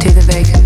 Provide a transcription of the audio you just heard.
to the Vegas.